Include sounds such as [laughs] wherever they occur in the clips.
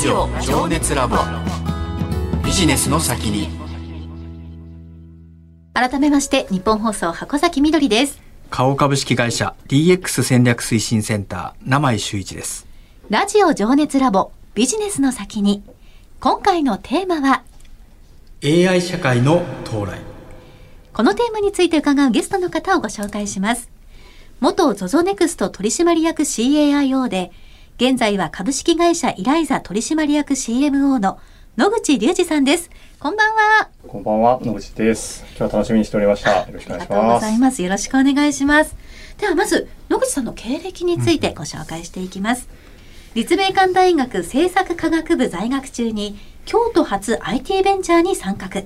ジオ情熱ラボ。ビジネスの先に。改めまして日本放送箱崎みどりです。花王株式会社 DX 戦略推進センター名井修一です。ラジオ情熱ラボビジネスの先に。今回のテーマは AI 社会の到来。このテーマについて伺うゲストの方をご紹介します。元 ZOZO ネクスト取締役 CAIO で現在は株式会社イライザ取締役 CMO の野口隆二さんです。こんばんは。こんばんは、野口です。今日は楽しみにしておりました。よろしくお願いします。ありがとうございます。よろしくお願いします。ではまず、野口さんの経歴についてご紹介していきます。うん、立命館大学政策科学部在学中に、京都発 IT ベンチャーに参画。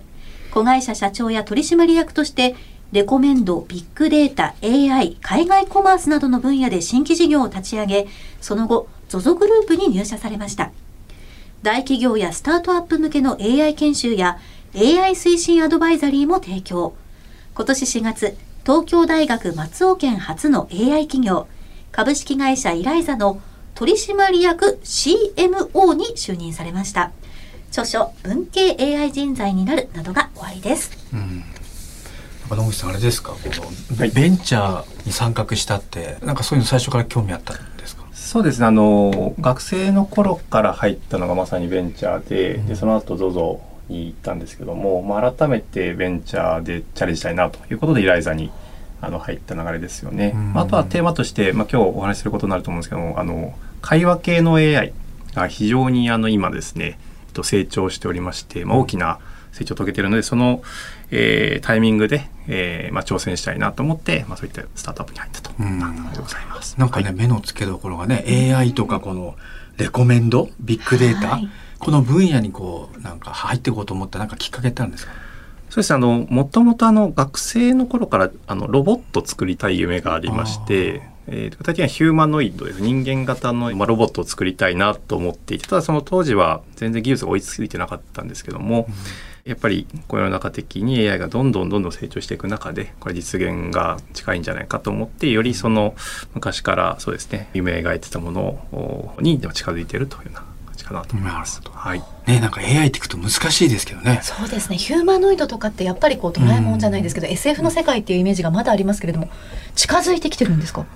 子会社社長や取締役として、レコメンド、ビッグデータ、AI、海外コマースなどの分野で新規事業を立ち上げ、その後、ZOZO グループに入社されました。大企業やスタートアップ向けの AI 研修や AI 推進アドバイザリーも提供。今年4月、東京大学松尾県初の AI 企業、株式会社イライザの取締役 CMO に就任されました。著書、文系 AI 人材になるなどが終わりです。うん野口さんあれですか？この、はい、ベンチャーに参画したってなんかそういうの最初から興味あったそうですね。あの学生の頃から入ったのがまさにベンチャーでうん、でその後 ZOZO に行ったんですけども、まあ、改めてベンチャーでチャレンジしたいなということでイライザにあの入った流れですよね。うん、あとはテーマとして、まあ、今日お話しすることになると思うんですけどもあの会話系の AI が非常にあの今ですね成長しておりまして、まあ、大きな成長を遂げているのでその、えー、タイミングで、えーまあ、挑戦したいなと思って、まあ、そういったスタートアップに入ったと。いう感でございます。なんかね、はい、目の付けどころがね AI とかこのレコメンド？ビッグデータ、はい、この分野にこうなんか入っていこうと思ったなんかきっかけってあるんですか？そうですあのもともとあの学生の頃からあのロボット作りたい夢がありましてえー、具体的にはヒューマノイドです人間型の、まあ、ロボットを作りたいなと思っていてただその当時は全然技術が追いついてなかったんですけども、うんやっぱりこの世の中的に AI がどんどんどんどん成長していく中でこれ実現が近いんじゃないかと思ってよりその昔からそうですね夢描いてたものに近づいているというような感じかなと思います。はい。ねなんか AI って聞くと難しいですけどね。そうですね。ヒューマノイドとかってやっぱりこうドラえもんじゃないですけど、うん、SF の世界っていうイメージがまだありますけれども近づいてきてるんですか？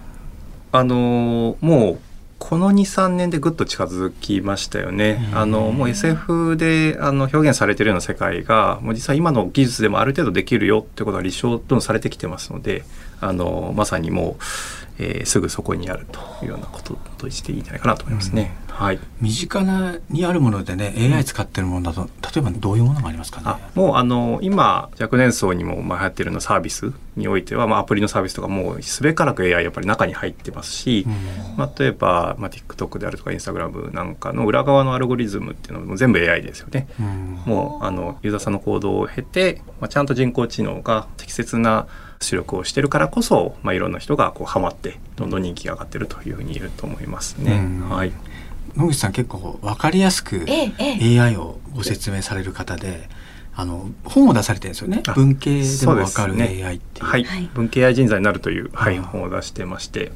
あのもうこの23年でぐっと近づきましたよね。あのもう SF であの表現されてるような世界がもう実は今の技術でもある程度できるよってことが立証どんされてきてますのであのまさにもう、えー、すぐそこにあるというようなこととしていいんじゃないかなと思いますね。うん、はい、身近なにあるものでね AI 使ってるものだと、例えばどういうものがありますかね？もうあの今若年層にもまあ流行ってるようなサービスにおいては、まあ、アプリのサービスとかもうすべからく AI やっぱり中に入ってますし、うん、まあ、例えば、まあ、TikTok であるとか Instagram なんかの裏側のアルゴリズムっていうのも全部 AI ですよね。うん、もうあのユーザーさんの行動を経て、まあ、ちゃんと人工知能が適切な出力をしてるからこそ、まあ、いろんな人がこうハマってどんどん人気が上がってるというふうに言えると思いますね。はい、野口さん結構分かりやすく AI をご説明される方で。あの本を出されてるんですよね。文系でも分かる AI っていう。ね、はい、文系 AI 人材になるという、はい、本を出してまして、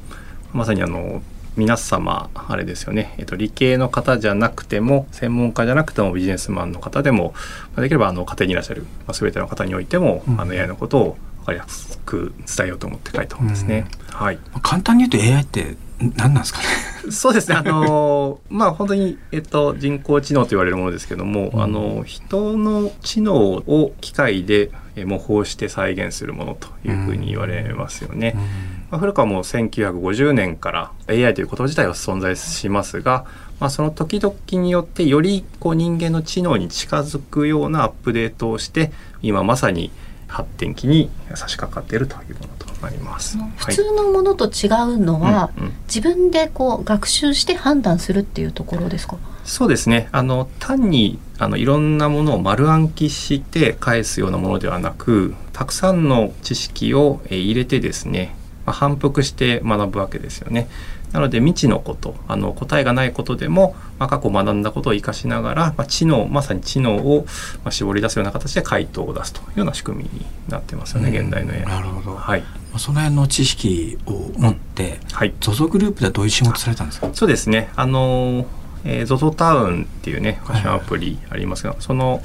まさにあの皆様あれですよね、えっと、理系の方じゃなくても専門家じゃなくてもビジネスマンの方でもできればあの家庭にいらっしゃる、まあ、全ての方においても、うん、あの AI のことを分かりやすく伝えようと思って書いた本ですね。はい、簡単に言うと AI って何なんですかねそうですね。あの [laughs] まあ本当にえっと人工知能と言われるものですけども、うん、あの人の知能を機械で模倣して再現するものというふうに言われますよね。うん、まあ、古くはもう1950年から AI という言葉自体は存在しますが、まあ、その時々によってよりこう人間の知能に近づくようなアップデートをして今まさに発展期に差し掛かっているというものとなります。普通のものと違うのは、はいうんうん、自分でこう学習して判断するっていうところですか？そうですね。あの単にあのいろんなものを丸暗記して返すようなものではなく、たくさんの知識を入れてですね、まあ、反復して学ぶわけですよね。なので未知のことあの答えがないことでも、まあ、過去学んだことを生かしながら、まあ、知能まさに知能を、まあ、絞り出すような形で回答を出すというような仕組みになってますよね、現代の AI。なるほど、はい。その辺の知識を持って、うん、はい、ZOZO グループではどういう仕事されたんですか？そうですね。あのえー、ZOZO タウンっていうねファッションアプリありますが、はい、その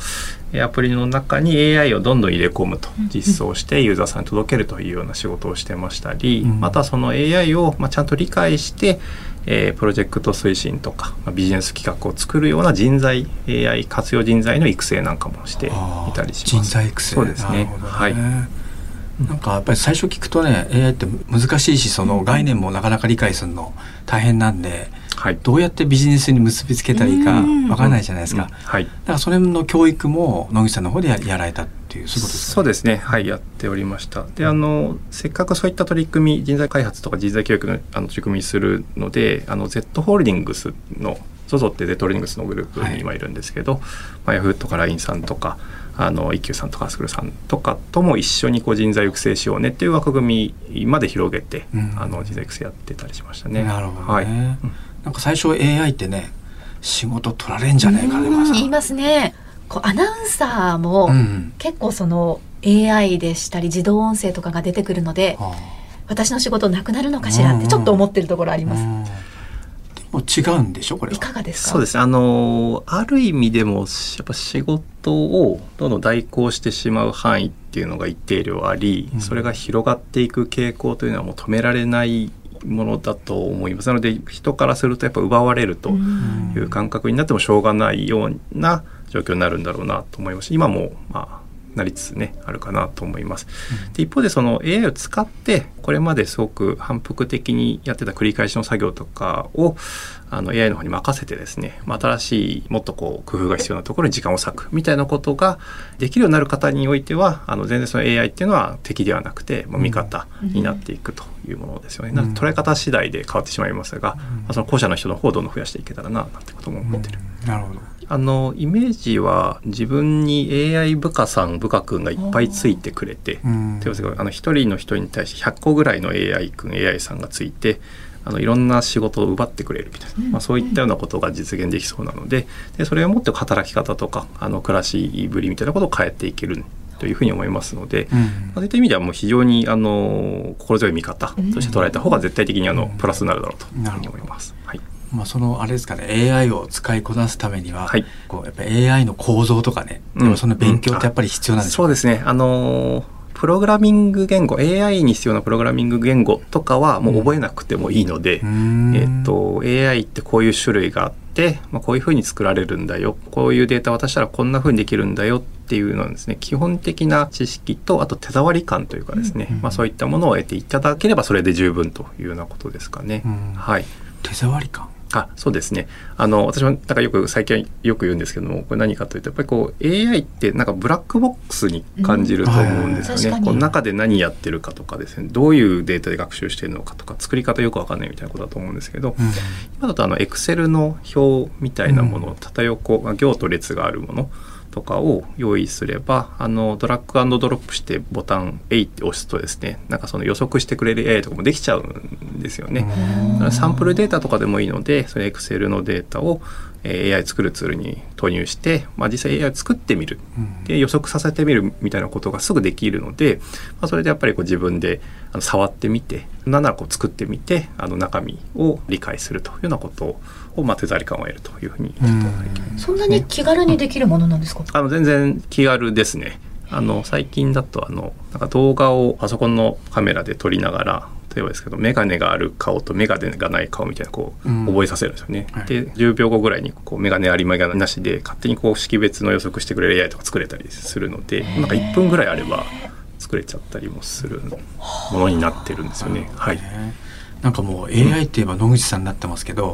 アプリの中に AI をどんどん入れ込むと実装してユーザーさんに届けるというような仕事をしてましたり、うん、またその AI をまあちゃんと理解して、えー、プロジェクト推進とか、まあ、ビジネス企画を作るような人材 AI 活用人材の育成なんかもしていたりします。人材育成。そうですね、ね、はいなんかやっぱり最初聞くとね AI って難しいしその概念もなかなか理解するの大変なんで、はい、どうやってビジネスに結びつけたらいいかわからないじゃないですか、はい、だからそれの教育も野口さんの方でやられたっていうそういうことですか、ね、そうですね。はいやっておりました。であのせっかくそういった取り組み人材開発とか人材教育のあの取り組みするのであの Z ホールディングスの ZOZO って Z ホールディングスのグループに今いるんですけど、はい、まあ、ヤフーとか LINE さんとかあの一休さんとかアスクルさんとかとも一緒にこう人材育成しようねっていう枠組みまで広げて、うん、あの人材育成やってたりしましたね。なるほど、ね、はい、なんか最初 AI ってね仕事取られんじゃねえかね、言いますね。こうアナウンサーも結構その AI でしたり自動音声とかが出てくるので、私の仕事なくなるのかしらってちょっと思ってるところあります。うんう違うんでしょこれいかがですか？そうですね。あのある意味でもやっぱ仕事をどんどん代行してしまう範囲っていうのが一定量あり、うん、それが広がっていく傾向というのはもう止められないものだと思います。なので人からするとやっぱ奪われるという感覚になってもしょうがないような状況になるんだろうなと思います。今もまあなりつつねあるかなと思います。で一方でその AI を使ってこれまですごく反復的にやってた繰り返しの作業とかをあの AI の方に任せてですね、まあ、新しいもっとこう工夫が必要なところに時間を割くみたいなことができるようになる方においてはあの全然その AI っていうのは敵ではなくて、まあ、味方になっていくというものですよね。うん、捉え方次第で変わってしまいますが、うん、まあ、その後者の人の方をどんどん増やしていけたらななんてことも思ってる。うん、なるほどあのイメージは自分に AI 部下さん部下くんがいっぱいついてくれて、うん、あの一人の人に対して100個ぐらいの AI くん AI さんがついてあのいろんな仕事を奪ってくれるみたいな、まあ、そういったようなことが実現できそうなのででそれをもって働き方とかあの暮らしぶりみたいなことを変えていけるというふうに思いますので、うん、まあ、そういった意味ではもう非常にあの心強い見方として捉えた方が絶対的にあのプラスになるだろうというふうに思います。はいまあ、そのあれですかね AI を使いこなすためには、はい、こうやっぱ AI の構造とかね、うん、その勉強ってやっぱり必要なんですか、うん、そうですね。あのープログラミング言語 AI に必要なプログラミング言語とかはもう覚えなくてもいいので、うん、えっと、AI ってこういう種類があって、まあ、こういうふうに作られるんだよ。こういうデータ渡したらこんなふうにできるんだよっていうのはですね基本的な知識とあと手触り感というかですね、うん、まあ、そういったものを得ていただければそれで十分というようなことですかね。はい、手触り感？あそうですね。あの私もなんかよく最近よく言うんですけどもこれ何かというとやっぱりこう AI ってなんかブラックボックスに感じると思うんですよね、うん、この中で何やってるかとかですね。どういうデータで学習しているのかとか作り方よくわかんないみたいなことだと思うんですけど、うん、今だとあのエクセルの表みたいなもの、縦横行と列があるものとかを用意すればあのドラッグドロップしてボタン「えい」って押すとですねなんかその予測してくれる AI とかもできちゃうんですよね。サンプルデータとかでもいいのでその Excel のデータを AI 作るツールに投入して、まあ、実際 AI を作ってみるで予測させてみるみたいなことがすぐできるので、まあ、それでやっぱりこう自分であの触ってみてなんならこう作ってみてあの中身を理解するというようなことををまあ手触り感を得るというふうにそんなに気軽にできるものなんですか？あの全然気軽ですね。あの最近だとあのなんか動画をパソコンのカメラで撮りながら例えばですけど眼鏡がある顔と眼鏡がない顔みたいなこう覚えさせるんですよね。うんはい、で10秒後ぐらいにこう眼鏡あり眼鏡なしで勝手にこう識別の予測してくれる AI とか作れたりするのでなんか1分ぐらいあれば作れちゃったりもするものになってるんですよね。はい。なんかもう AI って言えば野口さんになってますけど、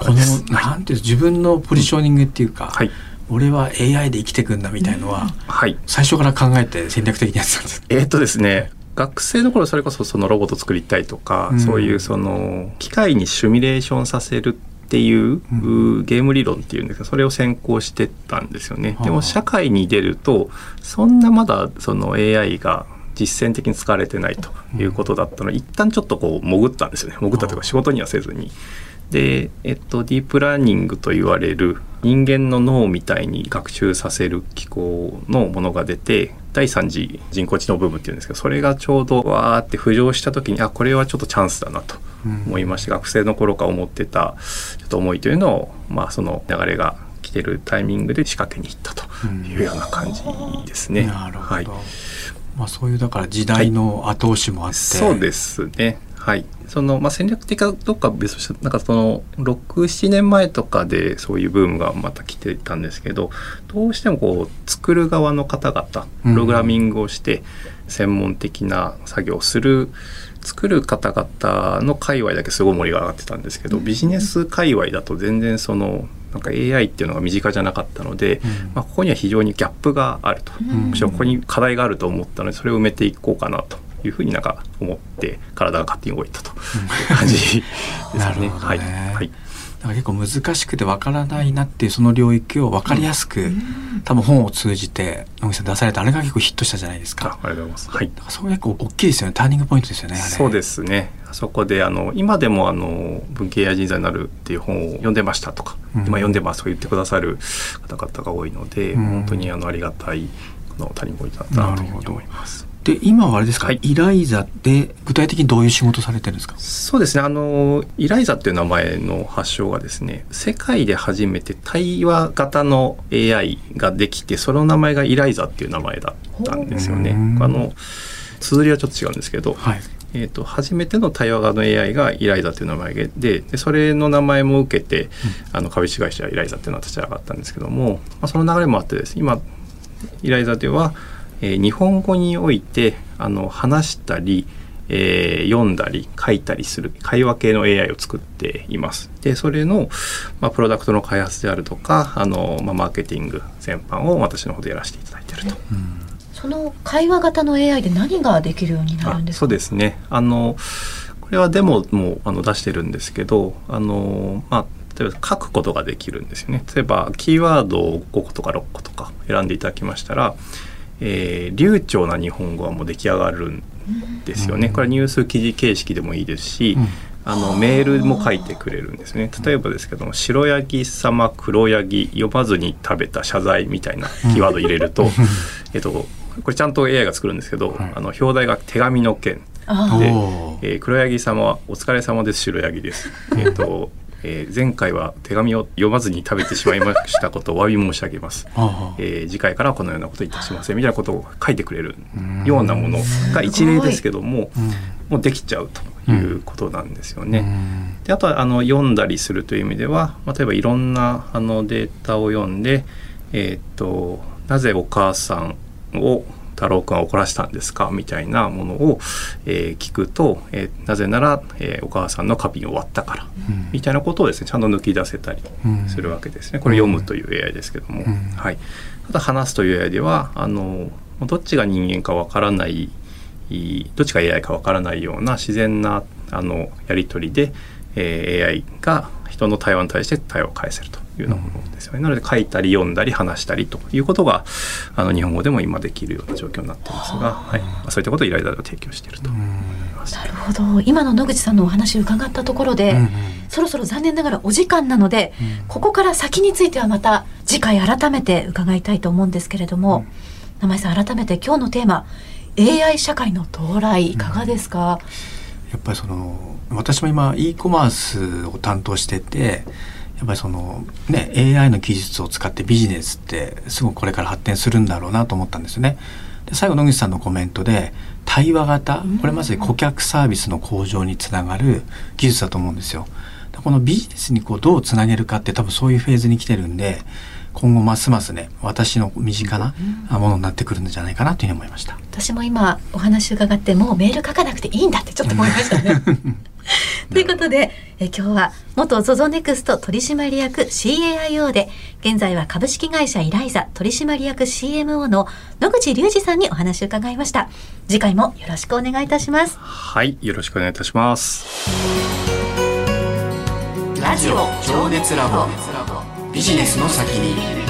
このなんていう自分のポジショニングっていうか、はい、俺は AI で生きてくんだみたいのは、はい、最初から考えて戦略的にやってたんです。えー、っとですね学生の頃それこそそのロボット作りたいとか、うん、そういうその機械にシミュレーションさせるっていう、うん、ゲーム理論っていうんですけどそれを専攻してたんですよね。でも社会に出るとそんなまだその AI が実践的に使われてないということだったので、うん、一旦ちょっとこう潜ったんですよね。潜ったというか仕事にはせずに。で、えっと、ディープラーニングと言われる人間の脳みたいに学習させる機構のものが出て第3次人工知能部分っていうんですけどそれがちょうどわーって浮上した時にあこれはちょっとチャンスだなと思いまして、学生の頃から思ってたちょっと思いというのを、まあ、その流れが来てるタイミングで仕掛けに行ったというような感じですね。なるほど、はい。まあ、そういうだから時代の後押しもあって、はい、そうですねはい。その、まあ、戦略的かどうかは別としてなんかその67年前とかでそういうブームがまた来てたんですけどどうしてもこう作る側の方々プログラミングをして専門的な作業をする、作る方々の界隈だけすごい盛りが上がってたんですけどビジネス界隈だと全然そのなんか AI っていうのが身近じゃなかったので、うん、まあ、ここには非常にギャップがあると、うん、むしろここに課題があると思ったのでそれを埋めていこうかなというふうになんか思って体が勝手に動いたという感じですね。[laughs] ねはい、はい結構難しくてわからないなっていうその領域を分かりやすく、うん、多分本を通じて野口さん出されたあれが結構ヒットしたじゃないですか。ありがとうございます。はい。それ結構大きいですよね。ターニングポイントですよね。そうですね。そこであの今でもあの文系や人材になるっていう本を読んでましたとか、うん、今読んでますと言ってくださる方々が多いので、うん、本当にあのありがたいのターニングポイントだったなというふうに思います。で今はあれですか、はい、イライザで具体的にどういう仕事されてるんですか？そうですね。あのイライザっていう名前の発祥がですね世界で初めて対話型の AI ができてその名前がイライザっていう名前だったんですよね。あの綴りはちょっと違うんですけど、はい、えーと、初めての対話型の AI がイライザという名前ででそれの名前も受けて、うん、あの株式会社イライザっていうのは立ち上がったんですけども、まあ、その流れもあってです。今イライザでは、えー、日本語においてあの話したり、えー、読んだり書いたりする会話系の AI を作っています。でそれの、まあ、プロダクトの開発であるとかあの、まあ、マーケティング全般を私の方でやらせていただいていると。うんその会話型の AI で何ができるようになるんですか？そうですねあのこれはデモもあの出してるんですけどあの、まあ、例えば書くことができるんですよね例えばキーワードを5個とか6個とか選んでいただきましたら、えー、流暢な日本語はもう出来上がるんですよね、これはニュース記事形式でもいいですし、うん。あのメールも書いてくれるんですね。例えばですけども「白ヤギ様黒ヤギ読まずに食べた謝罪」みたいなキーワード入れると、えっとこれちゃんと AI が作るんですけど、はい、あの表題が手紙の件で、えー、黒柳様はお疲れ様です白柳です。えっ、とえー、前回は手紙を読まずに食べてしまいましたことをお詫び申し上げます、[laughs] えー、次回からこのようなこといたしませんみたいなことを書いてくれるようなものが一例ですけども、もうできちゃうということなんですよね。であとはあの読んだりするという意味では、例えばいろんなあのデータを読んで、えーとなぜお母さんを太郎くんは怒らせたんですか？みたいなものを、えー、聞くと、えー、なぜなら、えー、お母さんの花瓶終わったから、うん、みたいなことをですねちゃんと抜き出せたりするわけですね。これ読むという AI ですけども、うん、はい。ただ話すという AI ではあのどっちが人間かわからないどっちが AI かわからないような自然なあのやり取りで、えー、AI が人の対話に対して対話を返せるというようなものですよね。なので書いたり読んだり話したりということがあの日本語でも今できるような状況になっていますが、はい、そういったことを依頼材を提供していると思います。なるほど。今の野口さんのお話を伺ったところで、うんうん、そろそろ残念ながらお時間なので、うん、ここから先についてはまた次回改めて伺いたいと思うんですけれども、うん、名前さん改めて今日のテーマ AI 社会の到来いかがですか、うん、やっぱりその私も今 e コマースを担当しててやっぱりそのね AI の技術を使ってビジネスってすごくこれから発展するんだろうなと思ったんですよね。で最後野口さんのコメントで対話型これまさに顧客サービスの向上につながる技術だと思うんですよ。このビジネスにこうどうつなげるかって多分そういうフェーズに来てるんで今後ますますね私の身近なものになってくるんじゃないかなというふうに思いました。私も今お話伺ってもうメール書かなくていいんだってちょっと思いましたね。[laughs] [laughs] ということでえ今日は元 ZOZO ネクスト取締役 CAIO で現在は株式会社イライザ取締役 CMO の野口隆二さんにお話を伺いました。次回もよろしくお願いいたします。はいよろしくお願いいたします。ラジオ情熱ラボビジネスの先に。